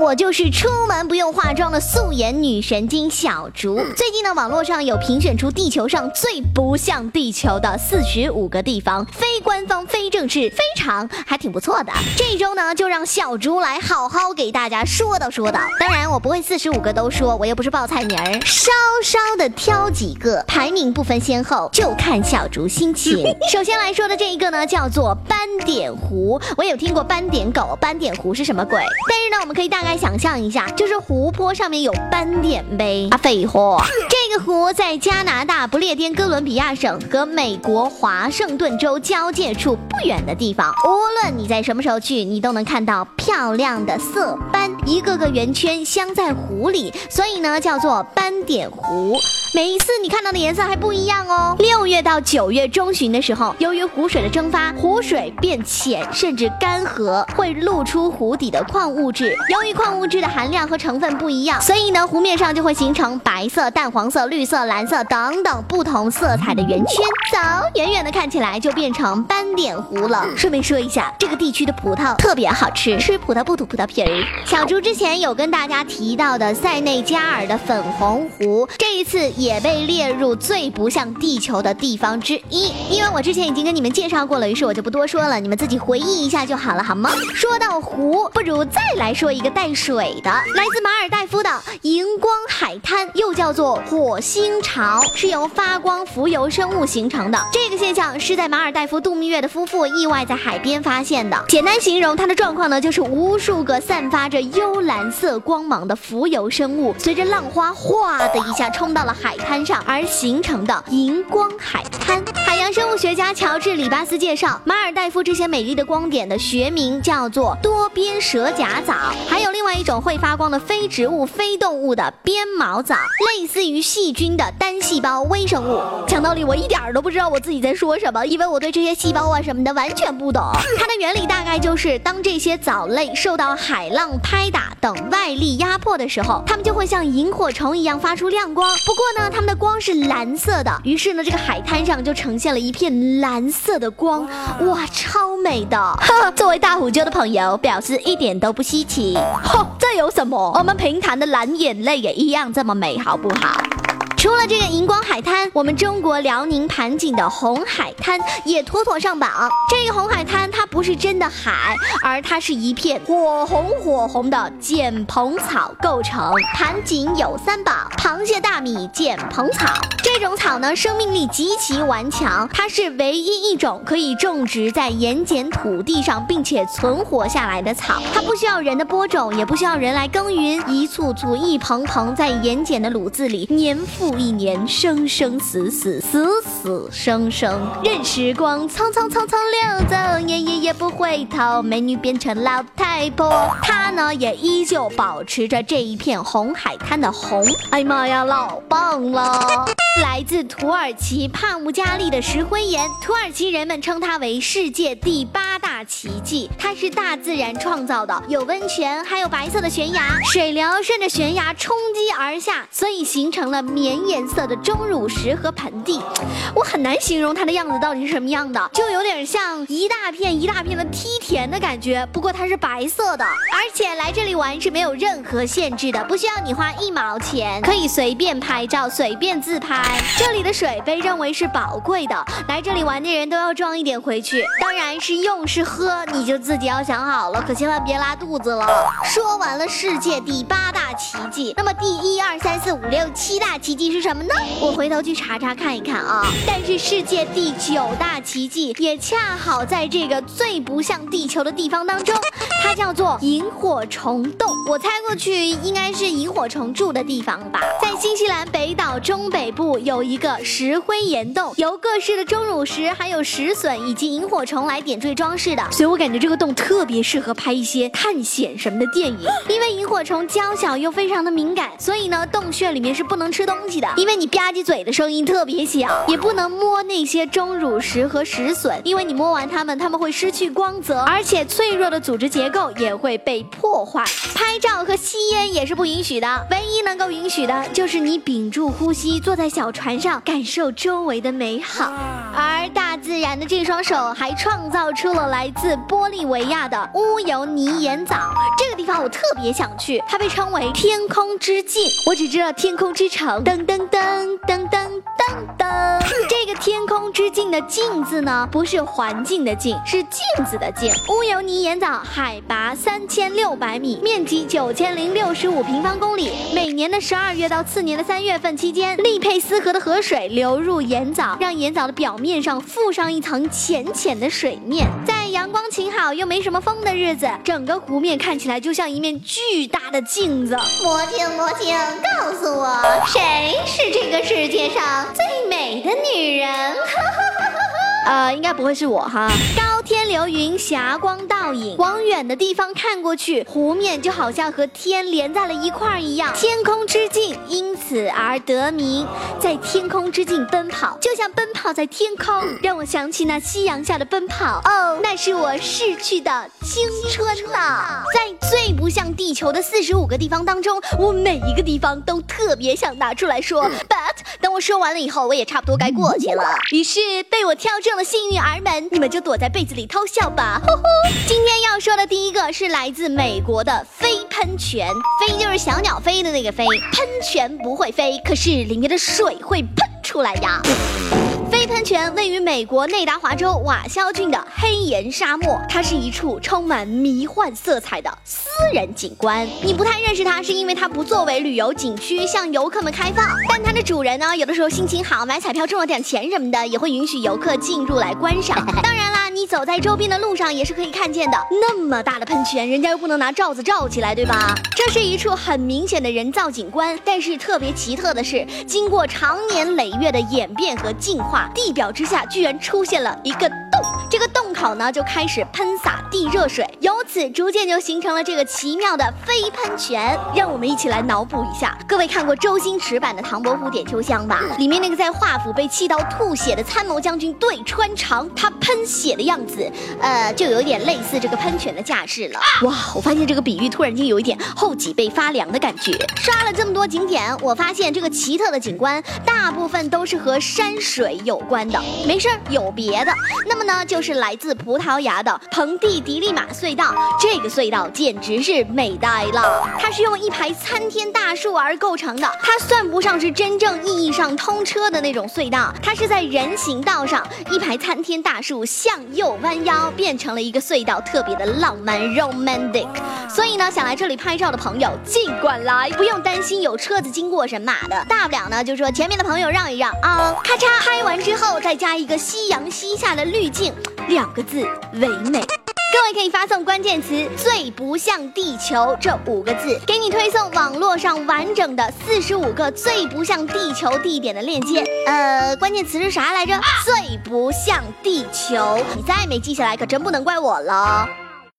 我就是出门不用化妆的素颜女神经小竹。最近呢，网络上有评选出地球上最不像地球的四十五个地方，非官方、非正式，非常还挺不错的。这周呢，就让小竹来好好给大家说道说道。当然，我不会四十五个都说，我又不是报菜名儿，稍稍的挑几个，排名不分先后，就看小竹心情。首先来说的这一个呢，叫做斑点狐。我有听过斑点狗、斑点狐是什么鬼？但是呢，我们可以大概想象一下，就是湖泊上面有斑点呗。啊，废话，这个湖在加拿大不列颠哥伦比亚省和美国华盛顿州交界处远的地方。无论你在什么时候去，你都能看到漂亮的色斑，一个个圆圈镶在湖里，所以呢，叫做斑点湖。每一次你看到的颜色还不一样哦。六月到九月中旬的时候，由于湖水的蒸发，湖水变浅甚至干涸，会露出湖底的矿物质。由于矿物质的含量和成分不一样，所以呢，湖面上就会形成白色、淡黄色、绿色、蓝色等等不同色彩的圆圈。走，远远的看起来就变成斑点湖了。顺便说一下，这个地区的葡萄特别好吃，吃葡萄不吐葡萄皮儿。小猪之前有跟大家提到的塞内加尔的粉红湖，这一次。也被列入最不像地球的地方之一，因为我之前已经跟你们介绍过了，于是我就不多说了，你们自己回忆一下就好了，好吗？说到湖，不如再来说一个带水的，来自马尔代夫的荧光又叫做火星潮，是由发光浮游生物形成的。这个现象是在马尔代夫度蜜月的夫妇意外在海边发现的。简单形容它的状况呢，就是无数个散发着幽蓝色光芒的浮游生物，随着浪花哗的一下冲到了。海滩上而形成的荧光海滩。海洋生物学家乔治·里巴斯介绍，马尔代夫这些美丽的光点的学名叫做多边蛇甲藻，还有另外一种会发光的非植物、非动物的鞭毛藻，类似于细菌的单细胞微生物。讲道理，我一点都不知道我自己在说什么，因为我对这些细胞啊什么的完全不懂。它的原理大概就是，当这些藻类受到海浪拍打等外力压迫的时候，它们就会像萤火虫一样发出亮光。不过呢。它们的光是蓝色的，于是呢，这个海滩上就呈现了一片蓝色的光，哇，超美的！作为大虎舅的朋友，表示一点都不稀奇。嚯，这有什么？我们平潭的蓝眼泪也一样这么美，好不好？除了这个荧光海滩，我们中国辽宁盘锦的红海滩也妥妥上榜。这个红海滩它不是真的海，而它是一片火红火红的碱蓬草构成。盘锦有三宝：螃蟹、大米、碱蓬草。这种草呢，生命力极其顽强，它是唯一一种可以种植在盐碱土地上并且存活下来的草。它不需要人的播种，也不需要人来耕耘，一簇簇、一蓬蓬在盐碱的卤子里年复一年生生死死死死生生，任时光匆匆匆匆流走，年年也不回头。美女变成老太婆，她呢也依旧保持着这一片红海滩的红。哎妈呀，老棒了！来自土耳其帕木加利的石灰岩，土耳其人们称它为世界第八大奇迹。它是大自然创造的，有温泉，还有白色的悬崖，水流顺着悬崖冲击而下，所以形成了绵颜色的钟乳石和盆地。我很难形容它的样子到底是什么样的，就有点像一大片一大片的梯田的感觉。不过它是白色的，而且来这里玩是没有任何限制的，不需要你花一毛钱，可以随便拍照，随便自拍。这里的水被认为是宝贵的，来这里玩的人都要装一点回去。当然是用是喝，你就自己要想好了，可千万别拉肚子了。说完了世界第八大奇迹，那么第一二三四五六七大奇迹是什么呢？我回头去查查看一看啊。但是世界第九大奇迹也恰好在这个最不像地球的地方当中，它叫做萤火虫洞。我猜过去应该是萤火虫住的地方吧，在新西兰北岛中北部。有一个石灰岩洞，由各式的钟乳石、还有石笋以及萤火虫来点缀装饰的，所以我感觉这个洞特别适合拍一些探险什么的电影。因为萤火虫娇小又非常的敏感，所以呢，洞穴里面是不能吃东西的，因为你吧唧嘴的声音特别小，也不能摸那些钟乳石和石笋，因为你摸完它们，它们会失去光泽，而且脆弱的组织结构也会被破坏。拍照和吸烟也是不允许的，唯一能够允许的就是你屏住呼吸，坐在小。船上感受周围的美好，而而大自然的这双手还创造出了来自玻利维亚的乌尤尼盐藻。这个地方我特别想去，它被称为天空之镜。我只知道天空之城，噔噔噔噔噔噔噔。这个天空之镜的镜字呢，不是环境的镜，是镜子的镜。乌尤尼盐藻海拔三千六百米，面积九千零六十五平方公里。每年的十二月到次年的三月份期间，利佩斯河的河水流入盐藻，让盐藻的表面上附上一层浅浅的水面。在阳光晴好又没什么风的日子，整个湖面看起来就像一面巨大的镜子。魔镜魔镜，告诉我，谁是这个世界上最美的女人？呃，应该不会是我哈。高天流云，霞光倒影，往远的地方看过去，湖面就好像和天连在了一块儿一样。天空之镜因此而得名，在天空之境奔跑，就像奔跑在天空，让我想起那夕阳下的奔跑。哦，那是我逝去的青春呐。在最不像地球的四十五个地方当中，我每一个地方都特别想拿出来说。But 等我说完了以后，我也差不多该过去了。于是被我挑中了。幸运儿们，你们就躲在被子里偷笑吧。呵呵今天要说的第一个是来自美国的飞喷泉，飞就是小鸟飞的那个飞，喷泉不会飞，可是里面的水会喷出来呀。飞喷泉位于美国内达华州瓦肖郡的黑岩沙漠，它是一处充满迷幻色彩的私人景观。你不太认识它，是因为它不作为旅游景区向游客们开放。但它的主人呢，有的时候心情好，买彩票中了点钱什么的，也会允许游客进入来观赏。当然啦，你走在周边的路上也是可以看见的。那么大的喷泉，人家又不能拿罩子罩起来，对吧？这是一处很明显的人造景观。但是特别奇特的是，经过长年累月的演变和进化。地表之下居然出现了一个洞，这个洞口呢就开始喷洒地热水，由此逐渐就形成了这个奇妙的飞喷泉。让我们一起来脑补一下，各位看过周星驰版的《唐伯虎点秋香》吧？里面那个在华府被气到吐血的参谋将军对穿肠，他喷血的样子，呃，就有点类似这个喷泉的架势了。哇，我发现这个比喻突然间有一点后脊背发凉的感觉。刷了这么多景点，我发现这个奇特的景观大部分都是和山水有。有关的，没事儿，有别的。那么呢，就是来自葡萄牙的蓬蒂迪利马隧道。这个隧道简直是美呆了，它是用一排参天大树而构成的。它算不上是真正意义上通车的那种隧道，它是在人行道上，一排参天大树向右弯腰，变成了一个隧道，特别的浪漫 romantic。所以呢，想来这里拍照的朋友尽管来，不用担心有车子经过什么的。大不了呢，就说前面的朋友让一让啊，咔嚓，拍完之后再加一个夕阳西下的滤镜，两个字，唯美。各位可以发送关键词“最不像地球”这五个字，给你推送网络上完整的四十五个最不像地球地点的链接。呃，关键词是啥来着？最不像地球。你再没记下来，可真不能怪我了。